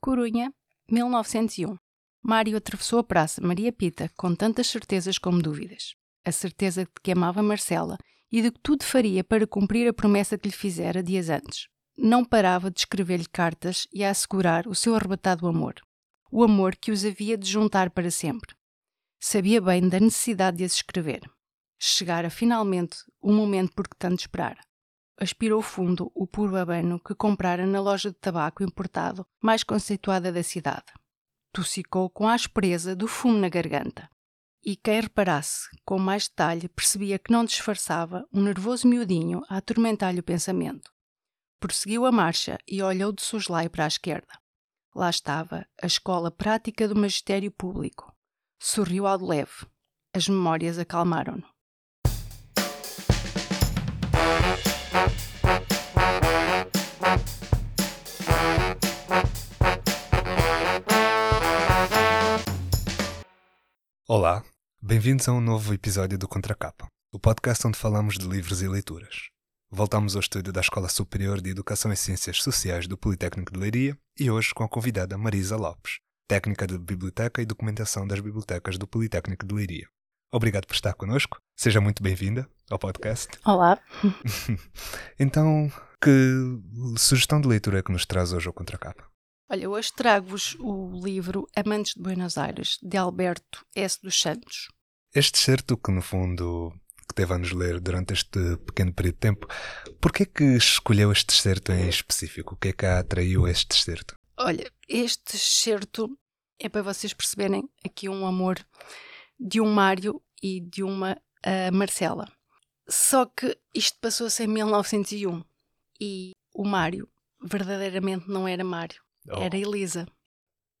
Corunha, 1901. Mário atravessou a praça Maria Pita com tantas certezas como dúvidas. A certeza de que amava Marcela e de que tudo faria para cumprir a promessa que lhe fizera dias antes. Não parava de escrever-lhe cartas e a assegurar o seu arrebatado amor. O amor que os havia de juntar para sempre. Sabia bem da necessidade de as escrever. Chegara finalmente o momento por que tanto esperara aspirou fundo o puro abano que comprara na loja de tabaco importado mais conceituada da cidade. Tossicou com a aspereza do fumo na garganta. E quem reparasse com mais detalhe percebia que não disfarçava um nervoso miudinho a atormentar-lhe o pensamento. Prosseguiu a marcha e olhou de soslaio para a esquerda. Lá estava a escola prática do magistério público. Sorriu ao leve. As memórias acalmaram-no. Olá, bem-vindos a um novo episódio do Contracapa, o podcast onde falamos de livros e leituras. Voltamos ao estúdio da Escola Superior de Educação e Ciências Sociais do Politécnico de Leiria e hoje com a convidada Marisa Lopes, técnica de Biblioteca e Documentação das Bibliotecas do Politécnico de Leiria. Obrigado por estar connosco, seja muito bem-vinda ao podcast. Olá. então, que sugestão de leitura é que nos traz hoje ao Contracapa? Olha, hoje trago-vos o livro Amantes de Buenos Aires, de Alberto S. dos Santos. Este certo que, no fundo, que teve a nos ler durante este pequeno período de tempo, porquê que escolheu este certo em específico? O que é que a atraiu a este certo? Olha, este certo é para vocês perceberem aqui um amor de um Mário e de uma uh, Marcela. Só que isto passou-se em 1901 e o Mário verdadeiramente não era Mário. Oh. Era Elisa.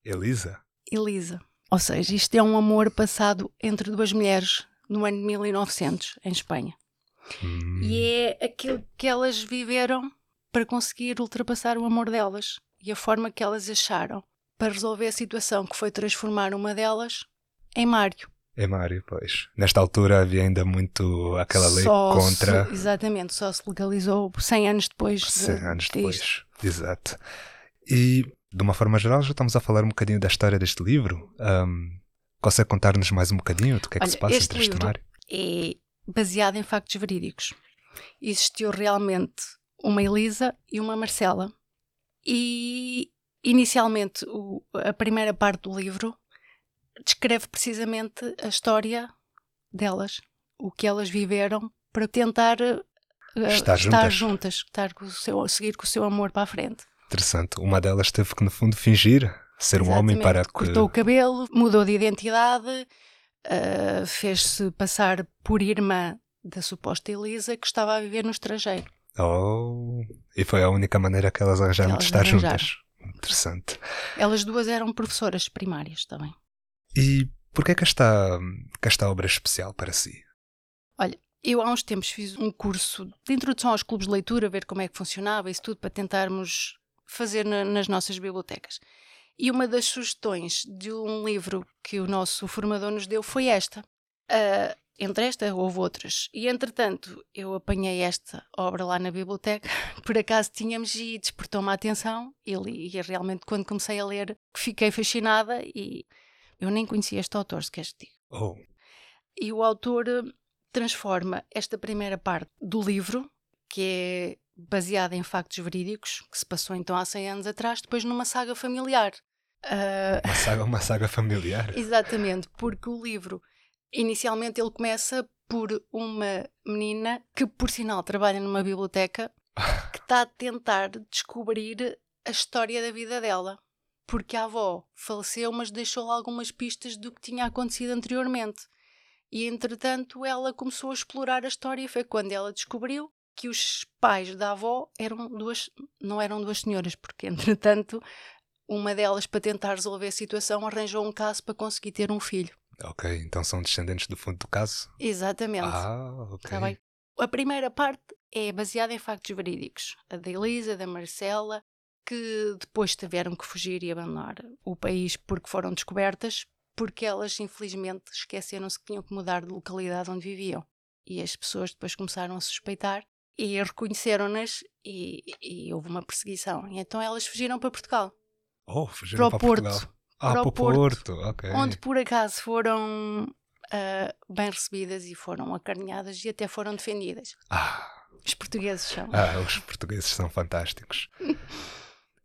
Elisa? Elisa. Ou seja, isto é um amor passado entre duas mulheres no ano de 1900, em Espanha. Hum. E é aquilo que elas viveram para conseguir ultrapassar o amor delas e a forma que elas acharam para resolver a situação, que foi transformar uma delas em Mário. Em Mário, pois. Nesta altura havia ainda muito aquela lei só contra. Se, exatamente, só se legalizou 100 anos depois. 100 de, anos depois, exato. E, de uma forma geral, já estamos a falar um bocadinho da história deste livro. Um, consegue contar-nos mais um bocadinho do que é que Olha, se passa este entre este Mário? É baseado em factos verídicos. Existiu realmente uma Elisa e uma Marcela. E, inicialmente, o, a primeira parte do livro descreve precisamente a história delas, o que elas viveram para tentar uh, estar, estar juntas, juntas estar com o seu, seguir com o seu amor para a frente. Interessante. Uma delas teve que, no fundo, fingir ser Exatamente. um homem para que. Cortou o cabelo, mudou de identidade, uh, fez-se passar por irmã da suposta Elisa que estava a viver no estrangeiro. Oh, e foi a única maneira que elas arranjaram de estar arranjaram. juntas. Interessante. Elas duas eram professoras primárias também. E porquê que esta, que esta obra é especial para si? Olha, eu há uns tempos fiz um curso de introdução aos clubes de leitura, ver como é que funcionava, isso tudo para tentarmos fazer na, nas nossas bibliotecas. E uma das sugestões de um livro que o nosso formador nos deu foi esta. Uh, entre esta houve outras. E entretanto, eu apanhei esta obra lá na biblioteca, por acaso tínhamos e despertou-me a atenção. E, li, e realmente, quando comecei a ler, fiquei fascinada e eu nem conhecia este autor, se queres dizer. Oh. E o autor transforma esta primeira parte do livro, que é baseada em factos verídicos, que se passou então há 100 anos atrás, depois numa saga familiar. Uh... Uma, saga, uma saga familiar? Exatamente, porque o livro, inicialmente ele começa por uma menina que, por sinal, trabalha numa biblioteca, que está a tentar descobrir a história da vida dela. Porque a avó faleceu, mas deixou algumas pistas do que tinha acontecido anteriormente. E entretanto ela começou a explorar a história. Foi quando ela descobriu que os pais da avó eram duas, não eram duas senhoras, porque entretanto uma delas, para tentar resolver a situação, arranjou um caso para conseguir ter um filho. Ok, então são descendentes do fundo do caso? Exatamente. Ah, ok. Tá? A primeira parte é baseada em factos verídicos. A da Elisa, da Marcela, que depois tiveram que fugir e abandonar o país porque foram descobertas, porque elas infelizmente esqueceram-se que tinham que mudar de localidade onde viviam. E as pessoas depois começaram a suspeitar e reconheceram-nas e, e, houve uma perseguição. E então elas fugiram para Portugal. Oh, fugiram Para o para, Porto. Portugal. Ah, Para para o Porto. Porto, ok. onde por acaso foram ah, bem recebidas e foram acarinhadas e até foram defendidas. Ah, Os portugueses são. ah, os portugueses são fantásticos.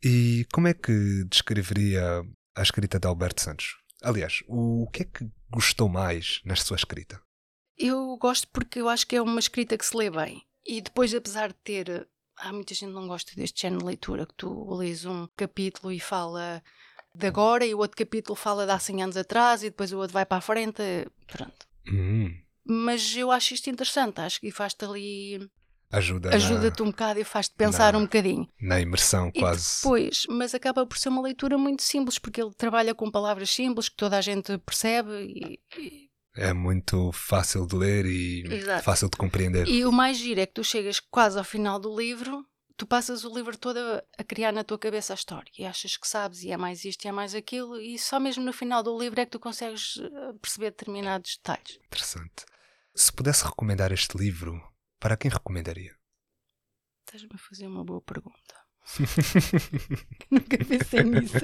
E como é que descreveria a escrita de Alberto Santos? Aliás, o que é que gostou mais na sua escrita? Eu gosto porque eu acho que é uma escrita que se lê bem. E depois, apesar de ter. Há muita gente que não gosta deste género de leitura, que tu lês um capítulo e fala de agora, e o outro capítulo fala de há 100 anos atrás, e depois o outro vai para a frente. Pronto. Hum, Mas eu acho isto interessante, acho que faz-te ali. ajuda na- ajuda-te um bocado e faz-te pensar na- um bocadinho. na, imersão E quase. depois, mas acaba por ser uma leitura muito simples, porque ele trabalha com palavras simples que toda a gente percebe e, e- É muito fácil de ler e Exato. fácil de compreender. e o mais giro é que tu chegas quase ao final do livro, tu passas o livro todo a, criar na tua cabeça a história e achas que sabes e é mais isto e é mais aquilo e só mesmo no final do livro é que tu consegues eh, perceber determinados detalhes. Interessante. Se pudesse recomendar este livro, para quem recomendaria? Estás-me a fazer uma boa pergunta. Nunca pensei nisso.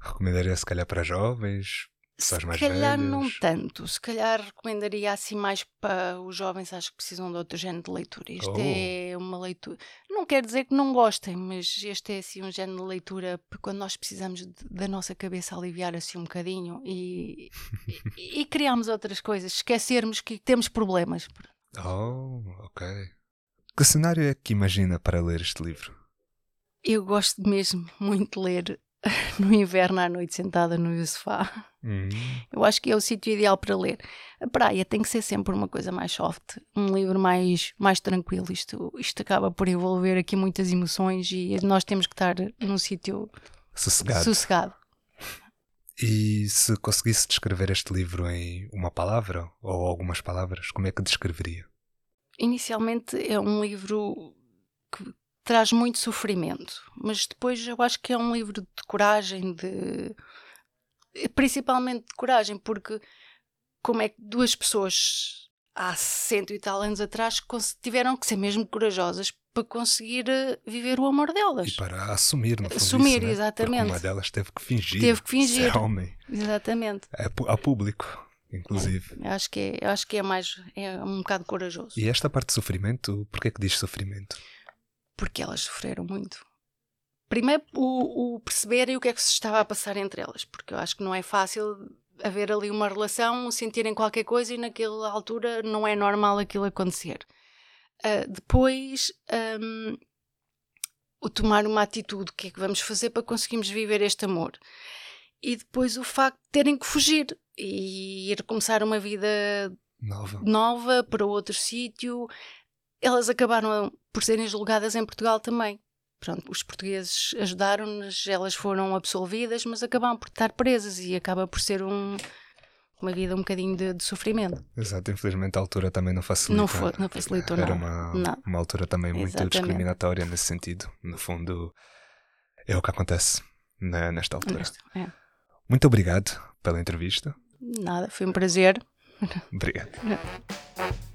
recomendaria se calhar para jovens, pessoas Se calhar velhas. não tanto. Se calhar recomendaria assim mais para os jovens, acho que precisam de outro género de leitura. Isto Oh. é uma leitura. Não quer dizer que não gostem, mas este é assim um género de leitura quando nós precisamos de- da nossa cabeça aliviar assim um bocadinho e, e, e criarmos outras coisas, esquecermos que temos problemas. Oh, ok. Que cenário é que imagina para ler este livro? Eu gosto mesmo muito de ler no inverno à noite sentada no sofá. Hum, Eu acho que é o sítio ideal para ler. A praia tem que ser sempre uma coisa mais soft, um livro mais, mais tranquilo. Isto, isto acaba por envolver aqui muitas emoções e nós temos que estar num sítio sossegado. sossegado. E se conseguisse descrever este livro em uma palavra ou algumas palavras, como é que descreveria? Inicialmente é um livro que traz muito sofrimento, mas depois eu acho que é um livro de coragem, de principalmente de coragem, porque como é que duas pessoas há cento e tal anos atrás tiveram que ser mesmo corajosas para conseguir eh, viver o amor delas. E para assumir, no fundo, Assumir, isso, né? exatamente. Porque uma delas teve que fingir. Teve que fingir. Ser homem. Exatamente. É pu- a público, inclusive. Eu acho que é, eu acho que é mais é um bocado corajoso, E esta parte de sofrimento, porquê é que diz sofrimento? porque elas sofreram muito. Primeiro o, o perceberem o que é que se estava a passar entre elas, porque eu acho que não é fácil haver ali uma relação, sentirem qualquer coisa e naquela altura não é normal aquilo acontecer. Ah, depois, hum, o tomar uma atitude, o que é que vamos fazer para conseguirmos viver este amor? E depois o facto de terem que fugir e ir começar uma vida Nova. nova para outro sítio. Elas acabaram por serem julgadas em Portugal também. Pronto, os portugueses ajudaram-nas, elas foram absolvidas, mas acabaram por estar presas e acaba por ser um- uma vida um bocadinho de, de sofrimento. Exato, infelizmente a altura também não facilita. Não, foi, não facilitou Era nada. uma, Não. uma altura também muito Exatamente. discriminatória nesse sentido. No fundo, é o que acontece na- nesta altura. É. Muito obrigado pela entrevista. Nada, foi um prazer. Obrigado.